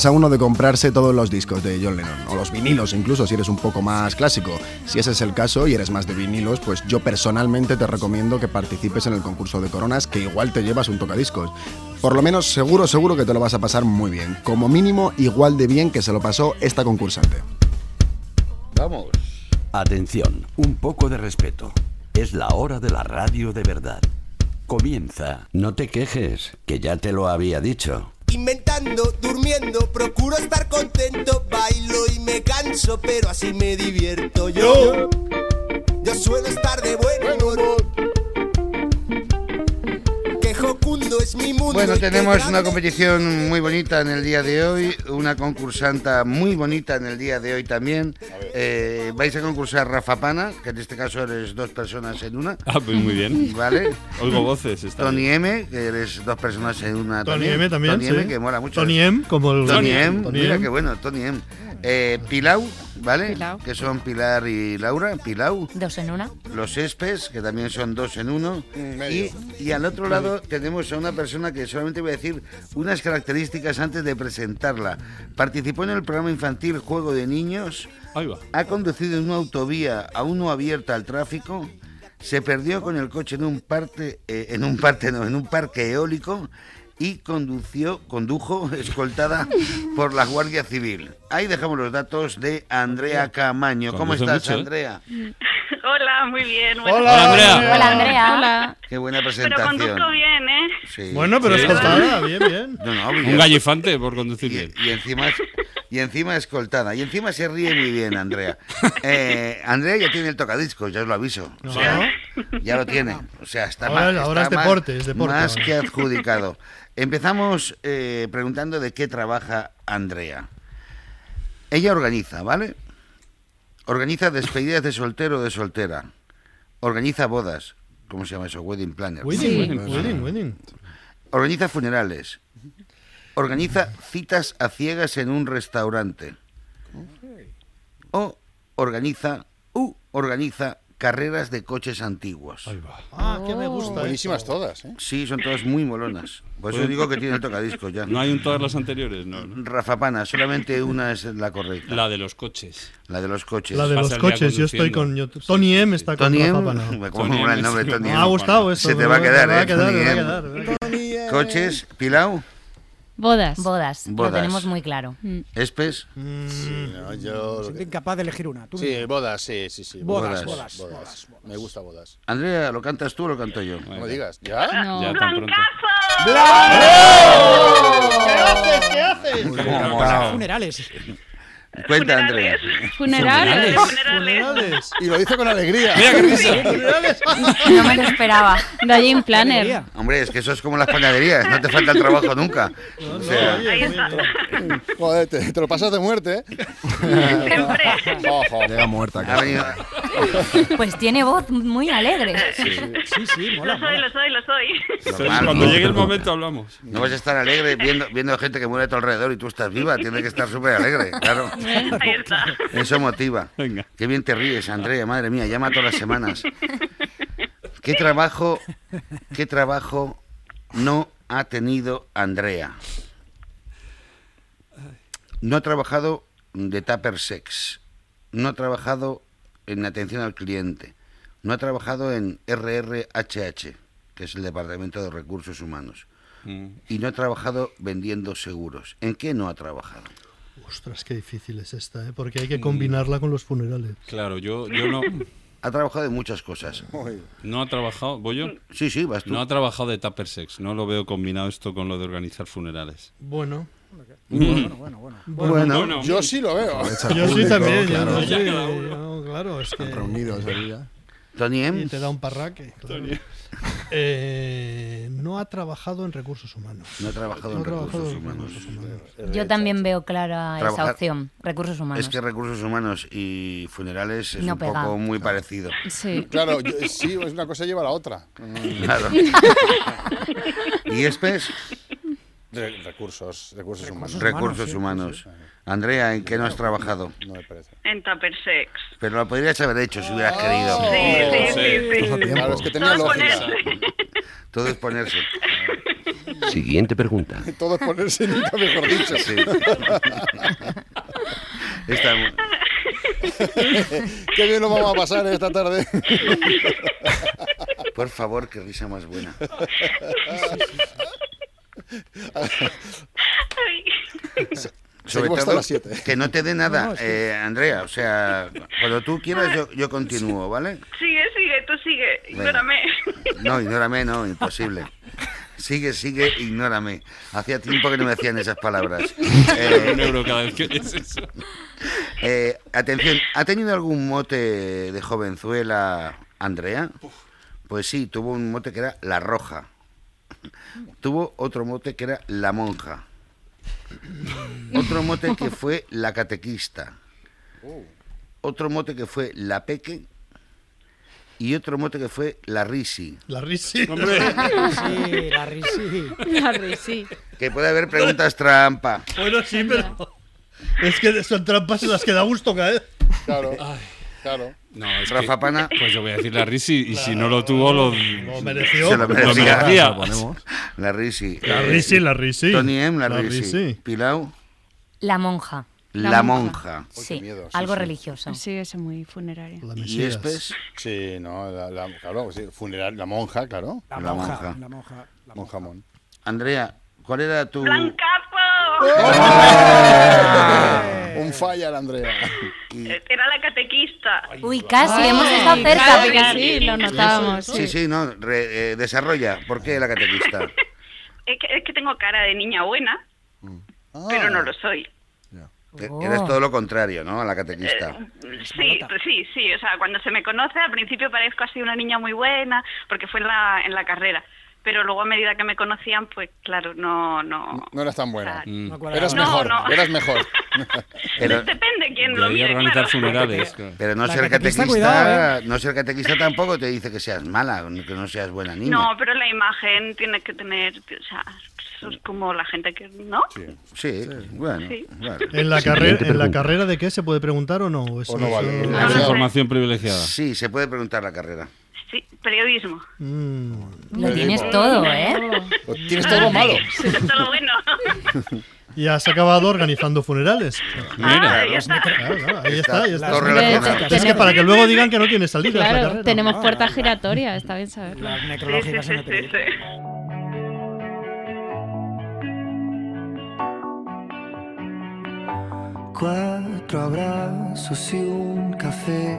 Ganas a uno de comprarse todos los discos de John Lennon, o los vinilos incluso, si eres un poco más clásico. Si ese es el caso y eres más de vinilos, pues yo personalmente te recomiendo que participes en el concurso de coronas, que igual te llevas un tocadiscos. Por lo menos seguro, seguro que te lo vas a pasar muy bien. Como mínimo, igual de bien que se lo pasó esta concursante. Vamos. Atención, un poco de respeto. Es la hora de la radio de verdad. Comienza. No te quejes, que ya te lo había dicho. Inventando, durmiendo, procuro estar contento, bailo y me canso, pero así me divierto yo. Yo suelo estar de buen humor. Bueno, tenemos una competición muy bonita en el día de hoy, una concursanta muy bonita en el día de hoy también. Eh, vais a concursar Rafa Pana, que en este caso eres dos personas en una. Ah, pues muy bien. ¿Vale? Oigo voces. Está Tony bien. M, que eres dos personas en una Tony M también, Tony M, que mola mucho. Tony M, como el- Tony M, Tony mira M. qué bueno, Tony M. Eh, Pilau, ¿vale? Pilau. Que son Pilar y Laura. Pilau. Dos en una. Los Espes, que también son dos en uno. Y, y al otro lado tenemos a una persona que solamente voy a decir unas características antes de presentarla. Participó en el programa infantil Juego de Niños. Ahí va. Ha conducido en una autovía aún no abierta al tráfico. Se perdió con el coche en un parte, eh, en un parte, no, en un parque eólico y condució, condujo escoltada por la Guardia Civil. Ahí dejamos los datos de Andrea Camaño. ¿Cómo estás, mucho, ¿eh? Andrea? Hola, muy bien. Hola, buenas Andrea. Hola, Andrea. Hola. Qué buena Pero presentación. conduzco bien, ¿eh? Sí. Bueno, pero Sí. escoltada, bien, bien. No, no, Un gallifante por conducir bien. Y encima, es- y encima escoltada. Y encima se ríe muy bien, Andrea. Eh, Andrea ya tiene el tocadiscos, ya os lo aviso. O sea, ya lo tiene. O sea, está Ahora- más, ahora está es más- deporte, es deporte Más ahora. que adjudicado. Empezamos eh, preguntando de qué trabaja Andrea. Ella organiza, ¿vale? Organiza despedidas de soltero o de soltera. Organiza bodas. ¿Cómo se llama eso? Wedding planner. Wedding, wedding, wedding, wedding. Organiza funerales. Organiza citas a ciegas en un restaurante. O organiza, u organiza carreras de coches antiguos. Ah, que me gusta. Buenísimas todas, ¿eh? Sí, son todas muy molonas. Por eso Pues- digo que tiene el tocadiscos ya. No hay un todas las anteriores, no. no. Rafa Pana, solamente una es la correcta. La de los coches. La de los coches. La de los coches, yo estoy con. yo- Tony M está con Tony Rafa Pana. ¿cómo Tony mola el nombre. Tony Me M? ha gustado esto. Se te me va a quedar, me va ¿eh? Tony me va M. quedar, me va a quedar. Coches, Pilau, Bodas. Bodas. Bodas. Lo tenemos muy claro. Espes. Sí, no, yo... Siempre incapaz de elegir una. Tú Sí, mismo. bodas, sí, sí, sí. Bodas, bodas, bodas. Me gusta bodas. Andrea, ¿lo cantas tú o lo canto yo? No me digas, ¿ya? No. Ya tan pronto. ¿Qué haces? ¿Qué haces? Encantado. Funerales. Cuenta, Andrea. Funerales. Funerales. Y lo dice con alegría. Mira qué risa. Funerales. No me lo esperaba. Wedding Planner. Hombre, es que eso es como las panaderías, no te falta el trabajo nunca. O sea, Oye, muy bien. Joder, te, te lo pasas de muerte, ¿eh? Ojo. Llega muerta. Pues tiene voz muy alegre. Sí, sí, mola, Lo soy, mola. lo soy, lo soy. normal, Cuando ¿no? llegue el momento hablamos. No vas a estar alegre viendo, viendo gente que muere a tu alrededor y tú estás viva. Tienes que estar súper alegre, claro. Ahí está. Eso motiva. Venga. Qué bien te ríes, Andrea, madre mía, llama todas las semanas. ¿Qué trabajo, qué trabajo no ha tenido Andrea? No ha trabajado de tupper sex. No ha trabajado en atención al cliente. No ha trabajado en RRHH, que es el Departamento de Recursos Humanos. Mm. Y no ha trabajado vendiendo seguros. ¿En qué no ha trabajado? Ostras, qué difícil es esta, ¿eh? porque hay que combinarla con los funerales. Claro, yo, yo no, Ha trabajado en muchas cosas. no ha trabajado. ¿Voy yo? Sí, sí, vas tú. No ha trabajado de tupper sex. No lo veo combinado esto con lo de organizar funerales. Bueno, Bueno, bueno, bueno. Bueno, Bueno. Yo sí lo veo. Yo sí también. yo claro. no sé, no, claro, es que. Reunidos ahí ya. Tony Y M. te da un parraque. claro. Eh, no ha trabajado en recursos humanos. No ha trabajado No en ha trabajado recursos en humanos. recursos humanos. Yo también veo clara esa opción. Recursos humanos. Es que recursos humanos y funerales es No un pega. poco muy parecido. Sí. Claro, yo- sí, es una cosa lleva a la otra. Claro. ¿Y Espes? Re- recursos, recursos humanos. Recursos humanos. Andrea, ¿en qué no has trabajado? No me parece. En Tupper Sex. Pero lo podrías haber hecho si hubieras querido. Sí, sí, sí, sí. Tiempo. Claro, es que tenía Todo es lógica. ponerse. Todo es ponerse. Siguiente pregunta. Todo es ponerse nunca mejor dicho. Sí. Qué bien lo vamos a pasar esta tarde. Por favor, qué risa más buena. Sobre todo, las siete. que no te dé nada, No, no, sí. eh, Andrea. O sea, cuando tú quieras, yo, yo continúo, ¿vale? Sigue, sigue, tú sigue. Ignórame. No, ignórame, no, imposible. Sigue, sigue, ignórame. Hacía tiempo que no me decían esas palabras. Eh, Un euro cada vez que eso. eh, atención, ¿ha tenido algún mote de jovenzuela Andrea? Pues sí, tuvo un mote que era La Roja. Tuvo otro mote que era La Monja. Otro mote que fue La Catequista. Otro mote que fue La Peque. Y otro mote que fue La Risi. La risi. Sí, la risi. La risi. Que puede haber preguntas trampa. Bueno, sí, pero. Es que son trampas en las que da gusto caer. Claro. Claro. No, es Rafa que- Pana. Pues yo voy a decir la Risi y si no lo tuvo, lo, Lo mereció. Se lo lo merecía. La Risi. La Eh, risi, la risi. Tony M, la, La Risi. risi. Pilau, La monja. la, monja. Sí, miedo, sí, algo sí. religioso. Sí, es muy funerario. La Y. Espes, Sí, no, la, la- claro, sí, funeral, la monja, claro. La, La monja, monja. La monja. La Monja mon. Andrea, ¿cuál era tu. ¡Blancazo! Un falla, Andrea. Era la catequista. Uy, casi, Ay, hemos estado cerca. casi, sí, lo notábamos. Sí, sí, no, re- eh, desarrolla. ¿Por qué la catequista? Es que, es que tengo cara de niña buena, pero no lo soy. Eh, Oh. Eres todo lo contrario, ¿no? A la catequista. Sí, pues sí, sí. O sea, cuando se me conoce, al principio parezco así una niña muy buena, porque fue en la, en la carrera. Pero luego a medida que me conocían, pues claro, no, no. No eras tan buena. O sea, Mm. No. Eras No, mejor, no. eras mejor. Pero, Depende quién lo mire, organizar claro. funerales. claro. pero no ser catequista, catequista, cuidado, no ser catequista tampoco te dice que seas mala, que no seas buena niña. No, pero la imagen tiene que tener, o sea, eso es como la gente que, ¿no? Sí, bueno, Sí. bueno. ¿En la, carrera, ¿En la carrera de qué se puede preguntar o no? Eso- O no vale. eso- No, no Es sé. información privilegiada. Sí, se puede preguntar la carrera. Sí, periodismo. Mm. Lo tienes todo, ¿eh? Tienes todo lo malo. Todo lo bueno. Y has acabado organizando funerales. Mira, Ah, ya está. Claro, claro, ahí está, ahí está. Es que para que luego digan que no tiene salida Claro, carrera. tenemos puerta giratoria, está bien saberlo. Las Sí, sí, necrológicas sí, en el sí, sí. Cuatro abrazos y un café.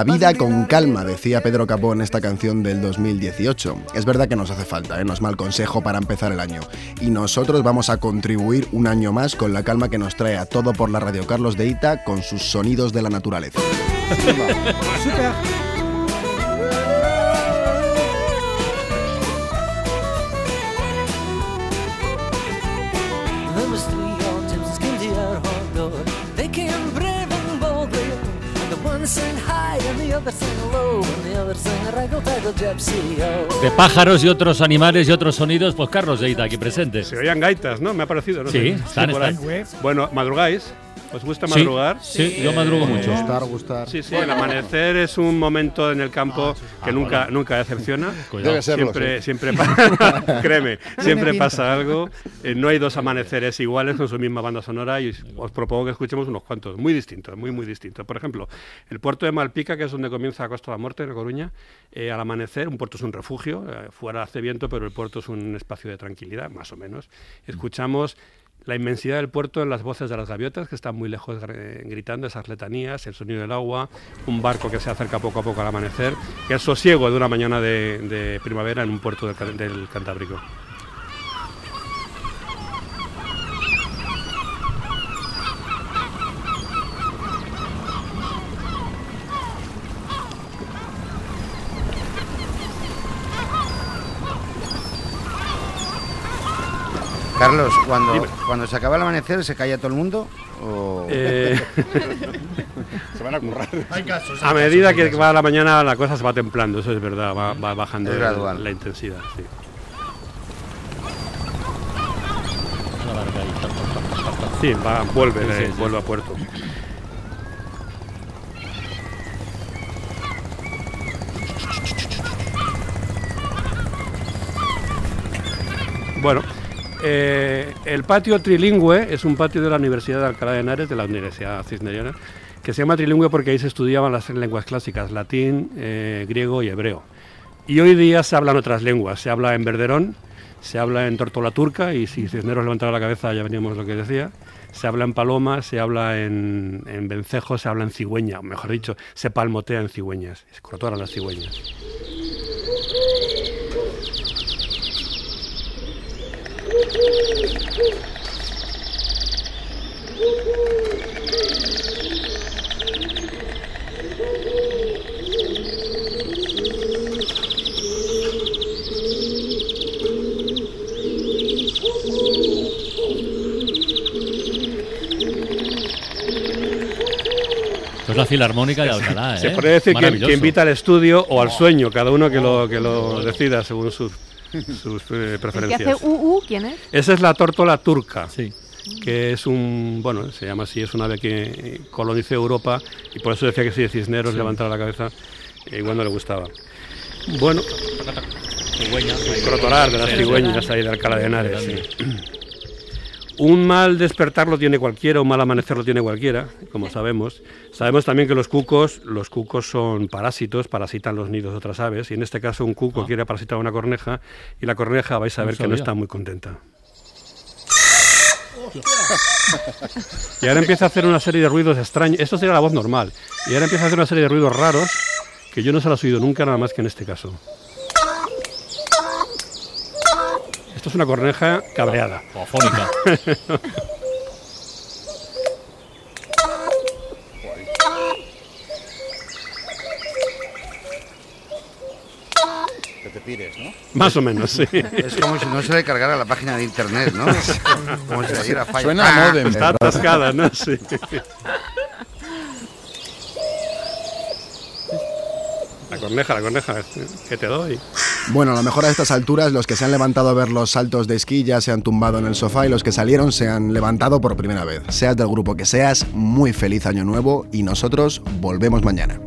La vida con calma, decía Pedro Capó en esta canción del 2018. Es verdad que nos hace falta, ¿eh? no es mal consejo para empezar el año. Y nosotros vamos a contribuir un año más con la calma que nos trae a todo por la radio Carlos de Ita con sus sonidos de la naturaleza. De pájaros y otros animales y otros sonidos, pues Carlos Deita aquí presente. Se oían gaitas, ¿no? Me ha parecido. ¿no? Sí, sé. están. Bueno, ¿madrugáis? ¿Os gusta Sí, madrugar? sí, yo madrugo mucho. Gustar, gustar. Sí, sí, el amanecer es un momento en el campo que nunca, nunca decepciona. Cuidado. Debe serlo, Siempre, sí. siempre pasa, créeme, siempre pasa algo. Eh, no hay dos amaneceres iguales con su misma banda sonora y os propongo que escuchemos unos cuantos, muy distintos, muy, muy distintos. Por ejemplo, el puerto de Malpica, que es donde comienza Costa de la Muerte, en Coruña, eh, al amanecer, un puerto es un refugio, eh, fuera hace viento, pero el puerto es un espacio de tranquilidad, más o menos. Escuchamos La inmensidad del puerto en las voces de las gaviotas, que están muy lejos gr- gritando esas letanías, el sonido del agua, un barco que se acerca poco a poco al amanecer, el sosiego de una mañana de, primavera en un puerto del, del Cantábrico. Carlos, cuando, Dime. cuando se acaba el amanecer, ¿se calla todo el mundo? O... Eh, Se van a currar. Hay casos. A medida que va la mañana la cosa se va templando, eso es verdad, va, va bajando la- gradual. la intensidad. sí. Sí, va, vuelve, Sí, sí, eh, sí. vuelve a puerto. Bueno, eh, el patio trilingüe es un patio de la Universidad de Alcalá de Henares, de la Universidad Cisneriana, que se llama trilingüe porque ahí se estudiaban las lenguas clásicas, latín, eh, griego y hebreo. Y hoy día se hablan otras lenguas, se habla en Verderón, se habla en Tortola Turca, y si Cisneros levantara la cabeza ya veníamos lo que decía, se habla en Paloma, se habla en, en Vencejo, se habla en cigüeña, o mejor dicho, se palmotea en cigüeñas, se las cigüeñas. Esto es la filarmónica de Alcalá, ¿eh? Se puede decir que, que invita al estudio o al sueño, cada uno que lo, que lo decida según sus, sus eh, El que preferencias. hace UU, ¿quién es? Esa es la tórtola turca, que es un, bueno, se llama así, es un ave que colonizó Europa y por eso decía que si de Cisneros Sí. levantara la cabeza, eh, igual no le gustaba. Bueno, Cigüeña. crotorar de las cigüeñas ahí de Alcalá de Henares. sí. Un mal despertar lo tiene cualquiera, un mal amanecer lo tiene cualquiera, como sabemos. Sabemos también que los cucos, los cucos son parásitos, parasitan los nidos de otras aves, y en este caso un cuco quiere parasitar a una corneja, y la corneja vais a No ver que no está muy contenta. Y ahora empieza a hacer una serie de ruidos extraños. Esto sería la voz normal. Y ahora empieza a hacer una serie de ruidos raros que yo no se los he oído nunca, nada más que en este caso. Esto es una corneja cabreada. O afónica. Que te pires, ¿no? Más o menos, sí. Es como si no se le cargara la página de internet, ¿no? Como si le diera fallo. Suena a módem. Está atascada, ¿no? Sí. Corneja, la corneja, que te doy. Bueno, a lo mejor a estas alturas los que se han levantado a ver los saltos de esquí ya se han tumbado en el sofá y los que salieron se han levantado por primera vez. Seas del grupo que seas, muy feliz año nuevo y nosotros volvemos mañana.